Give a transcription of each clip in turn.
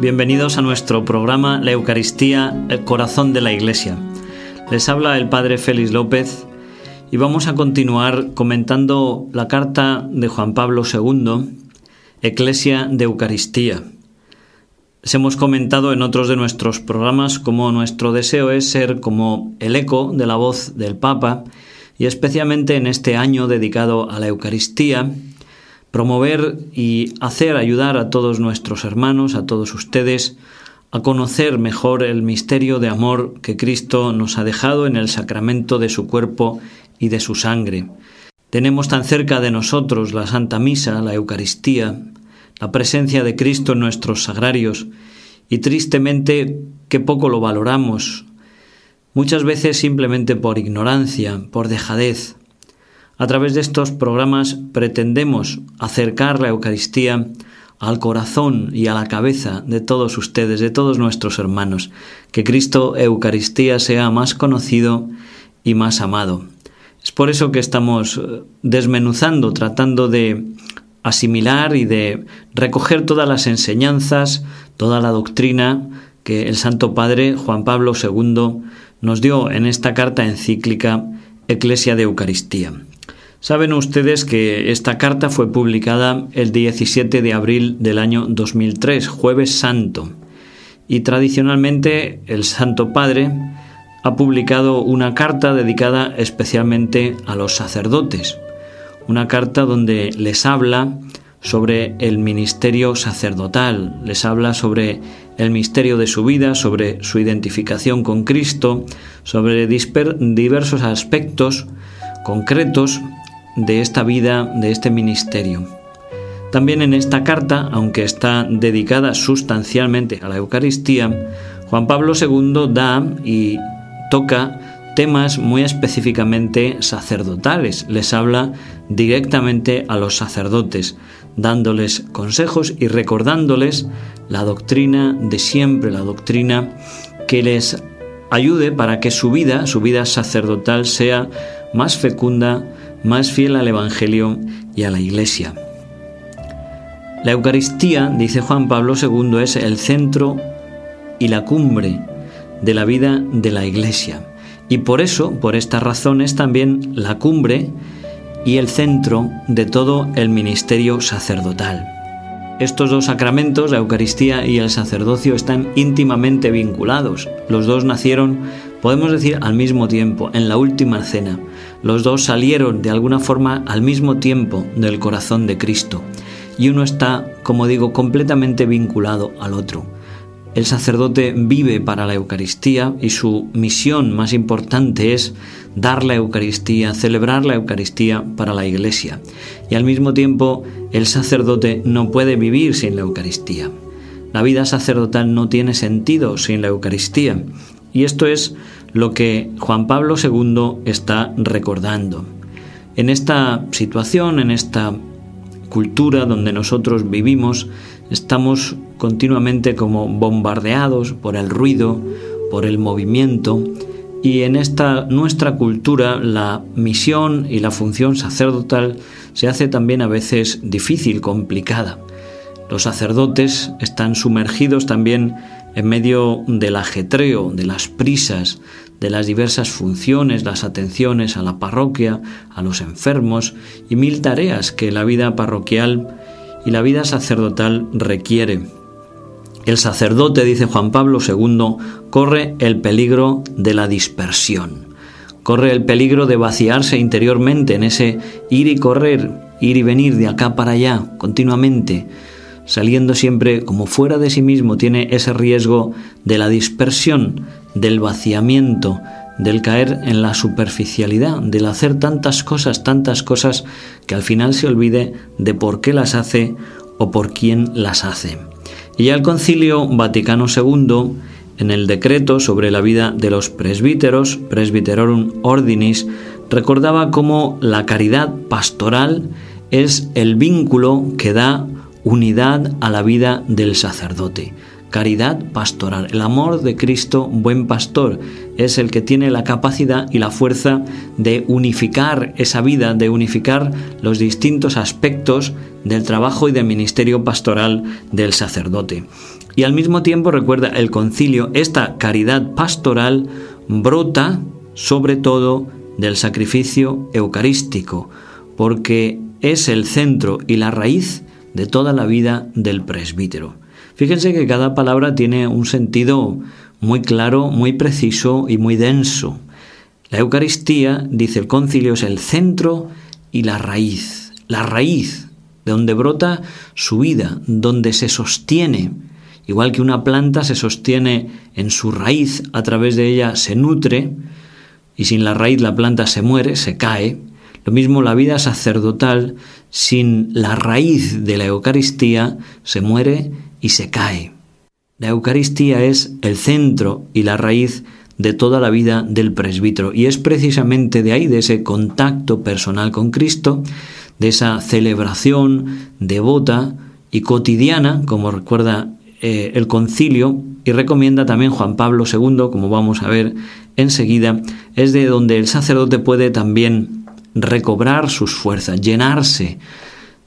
bienvenidos a nuestro programa La Eucaristía, el corazón de la Iglesia. Les habla el Padre Félix López y vamos a continuar comentando la carta de Juan Pablo II, Eclesia de Eucaristía. Les hemos comentado en otros de nuestros programas cómo nuestro deseo es ser como el eco de la voz del Papa y especialmente en este año dedicado a la Eucaristía, promover y hacer ayudar a todos nuestros hermanos, a todos ustedes, a conocer mejor el misterio de amor que Cristo nos ha dejado en el sacramento de su cuerpo y de su sangre. Tenemos tan cerca de nosotros la Santa Misa, la Eucaristía, la presencia de Cristo en nuestros sagrarios, y tristemente que poco lo valoramos, muchas veces simplemente por ignorancia, por dejadez. A través de estos programas pretendemos acercar la Eucaristía al corazón y a la cabeza de todos ustedes, de todos nuestros hermanos, que Cristo Eucaristía sea más conocido y más amado. Es por eso que estamos eh, desmenuzando, tratando de asimilar y de recoger todas las enseñanzas, toda la doctrina que el Santo Padre Juan Pablo II nos dio en esta carta encíclica Eclesia de Eucaristía. Saben ustedes que esta carta fue publicada el 17 de abril del año 2003, jueves santo, y tradicionalmente el Santo Padre ha publicado una carta dedicada especialmente a los sacerdotes, una carta donde les habla sobre el ministerio sacerdotal, les habla sobre el misterio de su vida, sobre su identificación con Cristo, sobre diversos aspectos concretos de esta vida, de este ministerio. También en esta carta, aunque está dedicada sustancialmente a la Eucaristía, Juan Pablo II da y toca temas muy específicamente sacerdotales. Les habla directamente a los sacerdotes, dándoles consejos y recordándoles la doctrina de siempre, la doctrina que les ayude para que su vida, su vida sacerdotal, sea más fecunda, más fiel al Evangelio y a la Iglesia. La Eucaristía, dice Juan Pablo II, es el centro y la cumbre de la vida de la Iglesia. Y por eso, por estas razones, también la cumbre y el centro de todo el ministerio sacerdotal. Estos dos sacramentos, la Eucaristía y el sacerdocio, están íntimamente vinculados. Los dos nacieron, podemos decir, al mismo tiempo, en la última cena. Los dos salieron de alguna forma al mismo tiempo del corazón de Cristo. Y uno está, como digo, completamente vinculado al otro. El sacerdote vive para la Eucaristía y su misión más importante es dar la Eucaristía, celebrar la Eucaristía para la Iglesia. Y al mismo tiempo el sacerdote no puede vivir sin la Eucaristía. La vida sacerdotal no tiene sentido sin la Eucaristía. Y esto es lo que Juan Pablo II está recordando. En esta situación, en esta cultura donde nosotros vivimos, estamos continuamente como bombardeados por el ruido, por el movimiento, y en esta nuestra cultura la misión y la función sacerdotal se hace también a veces difícil, complicada. Los sacerdotes están sumergidos también en medio del ajetreo, de las prisas, de las diversas funciones, las atenciones a la parroquia, a los enfermos y mil tareas que la vida parroquial y la vida sacerdotal requiere. El sacerdote, dice Juan Pablo II, corre el peligro de la dispersión, corre el peligro de vaciarse interiormente en ese ir y correr, ir y venir de acá para allá continuamente, saliendo siempre como fuera de sí mismo, tiene ese riesgo de la dispersión, del vaciamiento, del caer en la superficialidad, del hacer tantas cosas, tantas cosas, que al final se olvide de por qué las hace o por quién las hace. Y ya el Concilio Vaticano II, en el decreto sobre la vida de los presbíteros, Presbyterorum Ordinis, recordaba cómo la caridad pastoral es el vínculo que da unidad a la vida del sacerdote. caridad pastoral. El amor de Cristo, buen pastor, es el que tiene la capacidad y la fuerza de unificar esa vida, de unificar los distintos aspectos del trabajo y del ministerio pastoral del sacerdote. Y al mismo tiempo, recuerda el concilio, esta caridad pastoral brota sobre todo del sacrificio eucarístico, porque es el centro y la raíz de toda la vida del presbítero. Fíjense que cada palabra tiene un sentido muy claro, muy preciso y muy denso. La Eucaristía, dice el concilio, es el centro y la raíz. La raíz, de donde brota su vida, donde se sostiene. Igual que una planta se sostiene en su raíz, a través de ella se nutre, y sin la raíz la planta se muere, se cae. Lo mismo la vida sacerdotal, sin la raíz de la Eucaristía, se muere y se cae. La Eucaristía es el centro y la raíz de toda la vida del presbítero y es precisamente de ahí, de ese contacto personal con Cristo, de esa celebración devota y cotidiana, como recuerda eh, el concilio y recomienda también Juan Pablo II, como vamos a ver enseguida, es de donde el sacerdote puede también recobrar sus fuerzas, llenarse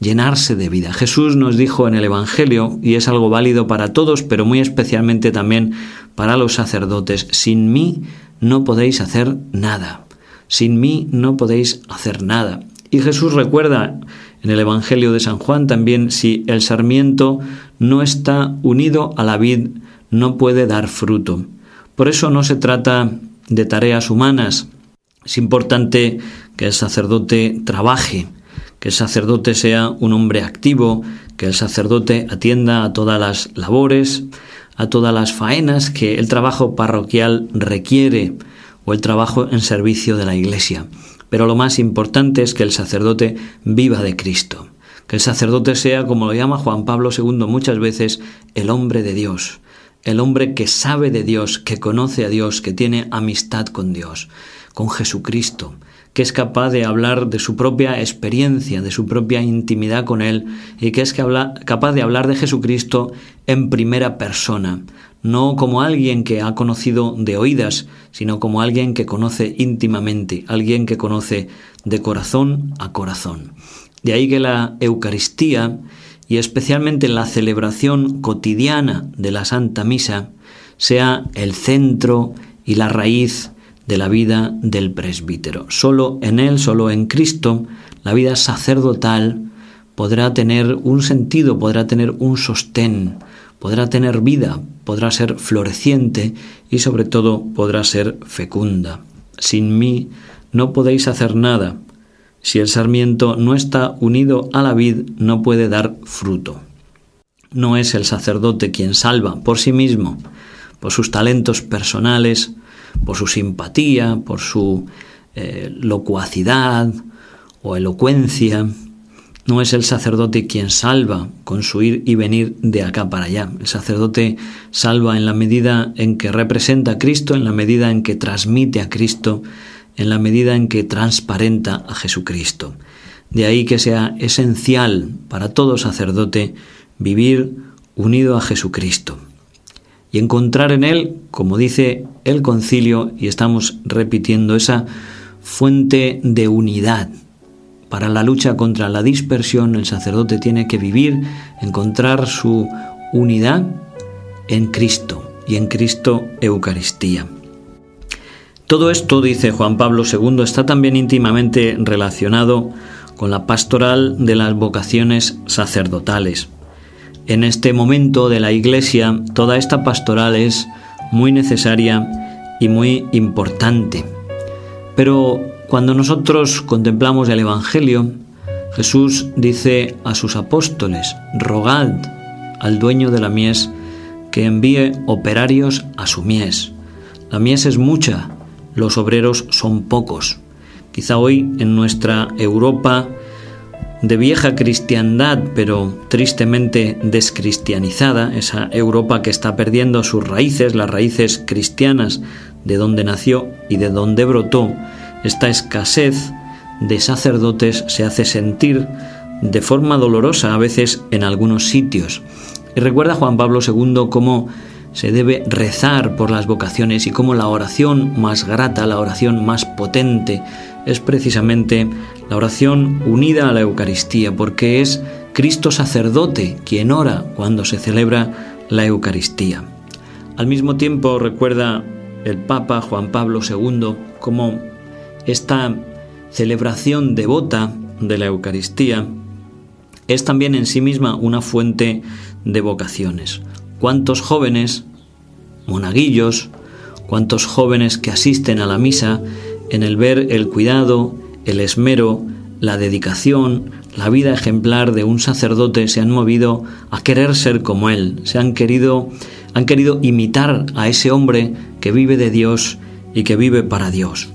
llenarse de vida. Jesús nos dijo en el Evangelio, y es algo válido para todos, pero muy especialmente también para los sacerdotes, sin mí no podéis hacer nada. Sin mí no podéis hacer nada. Y Jesús recuerda en el Evangelio de San Juan también, si el sarmiento no está unido a la vid, no puede dar fruto. Por eso no se trata de tareas humanas. Es importante que el sacerdote trabaje, que el sacerdote sea un hombre activo, que el sacerdote atienda a todas las labores, a todas las faenas que el trabajo parroquial requiere o el trabajo en servicio de la Iglesia. Pero lo más importante es que el sacerdote viva de Cristo, que el sacerdote sea, como lo llama Juan Pablo II muchas veces, el hombre de Dios, el hombre que sabe de Dios, que conoce a Dios, que tiene amistad con Dios, con Jesucristo, que es capaz de hablar de su propia experiencia, de su propia intimidad con Él y que es capaz de hablar de Jesucristo en primera persona, no como alguien que ha conocido de oídas, sino como alguien que conoce íntimamente, alguien que conoce de corazón a corazón. De ahí que la Eucaristía, y especialmente la celebración cotidiana de la Santa Misa, sea el centro y la raíz de la vida del presbítero. Solo en Él, solo en Cristo, la vida sacerdotal podrá tener un sentido, podrá tener un sostén, podrá tener vida, podrá ser floreciente y sobre todo podrá ser fecunda. Sin mí no podéis hacer nada. Si el sarmiento no está unido a la vid, no puede dar fruto. No es el sacerdote quien salva por sí mismo, por sus talentos personales, por su simpatía, por su eh, locuacidad o elocuencia. No es el sacerdote quien salva con su ir y venir de acá para allá. El sacerdote salva en la medida en que representa a Cristo, en la medida en que transmite a Cristo, en la medida en que transparenta a Jesucristo. De ahí que sea esencial para todo sacerdote vivir unido a Jesucristo y encontrar en él, como dice el concilio, y estamos repitiendo esa fuente de unidad. Para la lucha contra la dispersión, el sacerdote tiene que vivir, encontrar su unidad en Cristo y en Cristo Eucaristía. Todo esto, dice Juan Pablo II, está también íntimamente relacionado con la pastoral de las vocaciones sacerdotales. En este momento de la Iglesia, toda esta pastoral es muy necesaria y muy importante. Pero cuando nosotros contemplamos el Evangelio, Jesús dice a sus apóstoles, rogad al dueño de la mies que envíe operarios a su mies. La mies es mucha, los obreros son pocos. Quizá hoy en nuestra Europa de vieja cristiandad, pero tristemente descristianizada, esa Europa que está perdiendo sus raíces, las raíces cristianas de donde nació y de donde brotó, esta escasez de sacerdotes se hace sentir de forma dolorosa a veces en algunos sitios. Y recuerda Juan Pablo II cómo se debe rezar por las vocaciones y cómo la oración más grata, la oración más potente, es precisamente la oración unida a la Eucaristía, porque es Cristo sacerdote quien ora cuando se celebra la Eucaristía. Al mismo tiempo recuerda el Papa Juan Pablo II cómo esta celebración devota de la Eucaristía es también en sí misma una fuente de vocaciones. ¿Cuántos jóvenes, monaguillos, cuántos jóvenes que asisten a la misa en el ver el cuidado, el esmero, la dedicación, la vida ejemplar de un sacerdote se han movido a querer ser como él, se han querido han querido imitar a ese hombre que vive de Dios y que vive para Dios.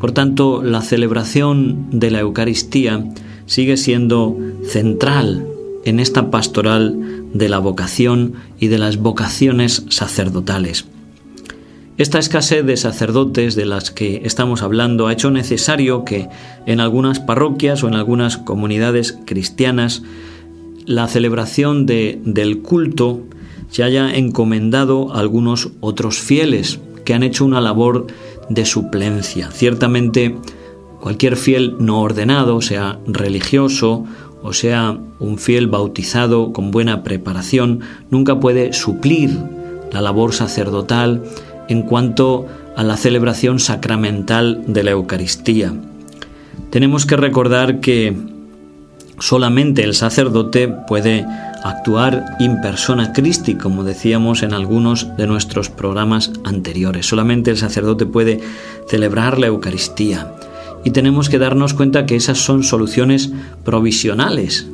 Por tanto, la celebración de la Eucaristía sigue siendo central en esta pastoral de la vocación y de las vocaciones sacerdotales. Esta escasez de sacerdotes de las que estamos hablando ha hecho necesario que en algunas parroquias o en algunas comunidades cristianas la celebración del culto se haya encomendado a algunos otros fieles que han hecho una labor de suplencia. Ciertamente, cualquier fiel no ordenado, sea religioso o sea un fiel bautizado con buena preparación, nunca puede suplir la labor sacerdotal en cuanto a la celebración sacramental de la Eucaristía. Tenemos que recordar que solamente el sacerdote puede actuar in persona Christi, como decíamos en algunos de nuestros programas anteriores. Solamente el sacerdote puede celebrar la Eucaristía. Y tenemos que darnos cuenta que esas son soluciones provisionales,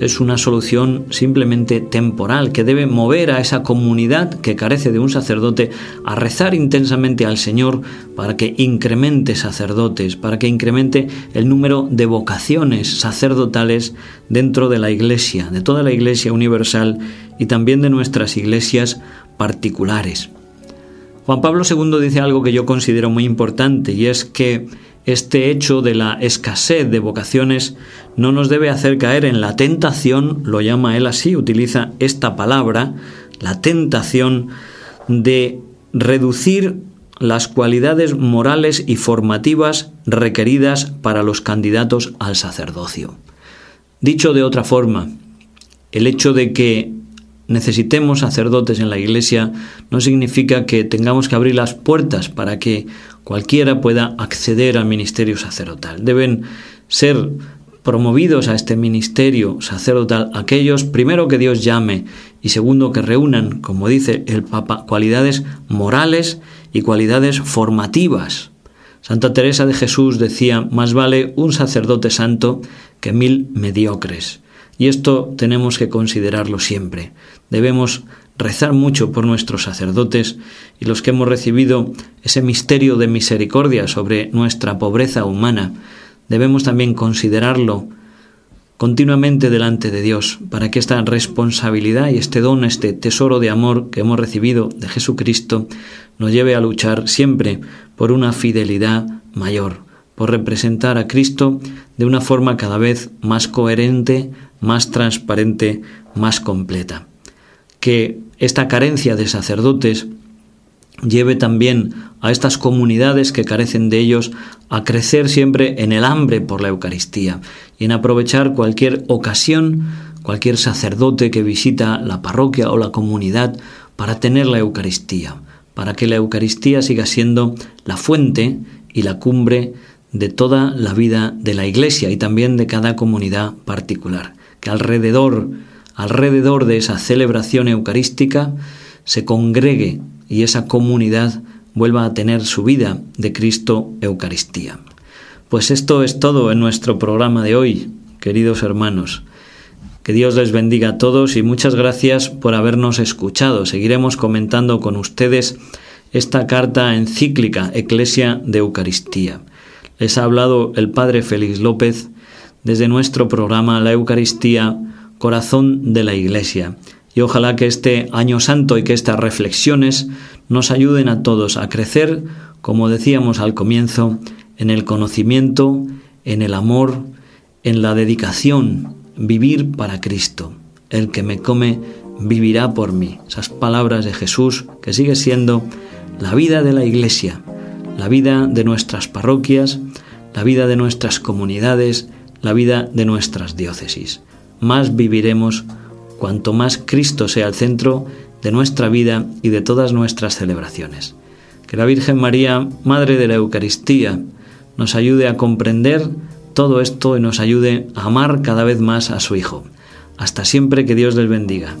es una solución simplemente temporal que debe mover a esa comunidad que carece de un sacerdote a rezar intensamente al Señor para que incremente sacerdotes, para que incremente el número de vocaciones sacerdotales dentro de la Iglesia, de toda la Iglesia universal y también de nuestras iglesias particulares. Juan Pablo II dice algo que yo considero muy importante y es que este hecho de la escasez de vocaciones no nos debe hacer caer en la tentación, lo llama él así, utiliza esta palabra, la tentación de reducir las cualidades morales y formativas requeridas para los candidatos al sacerdocio. Dicho de otra forma, el hecho de que necesitemos sacerdotes en la Iglesia no significa que tengamos que abrir las puertas para que cualquiera pueda acceder al ministerio sacerdotal. Deben ser promovidos a este ministerio sacerdotal aquellos, primero que Dios llame y segundo que reúnan, como dice el Papa, cualidades morales y cualidades formativas. Santa Teresa de Jesús decía, más vale un sacerdote santo que mil mediocres. Y esto tenemos que considerarlo siempre. Debemos rezar mucho por nuestros sacerdotes y los que hemos recibido ese misterio de misericordia sobre nuestra pobreza humana. Debemos también considerarlo continuamente delante de Dios para que esta responsabilidad y este don, este tesoro de amor que hemos recibido de Jesucristo nos lleve a luchar siempre por una fidelidad mayor, por representar a Cristo de una forma cada vez más coherente, más transparente, más completa. Que esta carencia de sacerdotes lleve también a estas comunidades que carecen de ellos a crecer siempre en el hambre por la Eucaristía y en aprovechar cualquier ocasión, cualquier sacerdote que visita la parroquia o la comunidad para tener la Eucaristía, para que la Eucaristía siga siendo la fuente y la cumbre de toda la vida de la Iglesia y también de cada comunidad particular que alrededor, alrededor de esa celebración eucarística se congregue y esa comunidad vuelva a tener su vida de Cristo Eucaristía. Pues esto es todo en nuestro programa de hoy, queridos hermanos. Que Dios les bendiga a todos y muchas gracias por habernos escuchado. Seguiremos comentando con ustedes esta carta encíclica Eclesia de Eucaristía. Les ha hablado el Padre Félix López desde nuestro programa La Eucaristía, Corazón de la Iglesia. Y ojalá que este año santo y que estas reflexiones nos ayuden a todos a crecer, como decíamos al comienzo, en el conocimiento, en el amor, en la dedicación, vivir para Cristo. El que me come, vivirá por mí. Esas palabras de Jesús que sigue siendo la vida de la Iglesia, la vida de nuestras parroquias, la vida de nuestras comunidades, la vida de nuestras diócesis. Más viviremos cuanto más Cristo sea el centro de nuestra vida y de todas nuestras celebraciones. Que la Virgen María, Madre de la Eucaristía, nos ayude a comprender todo esto y nos ayude a amar cada vez más a su Hijo. Hasta siempre que Dios les bendiga.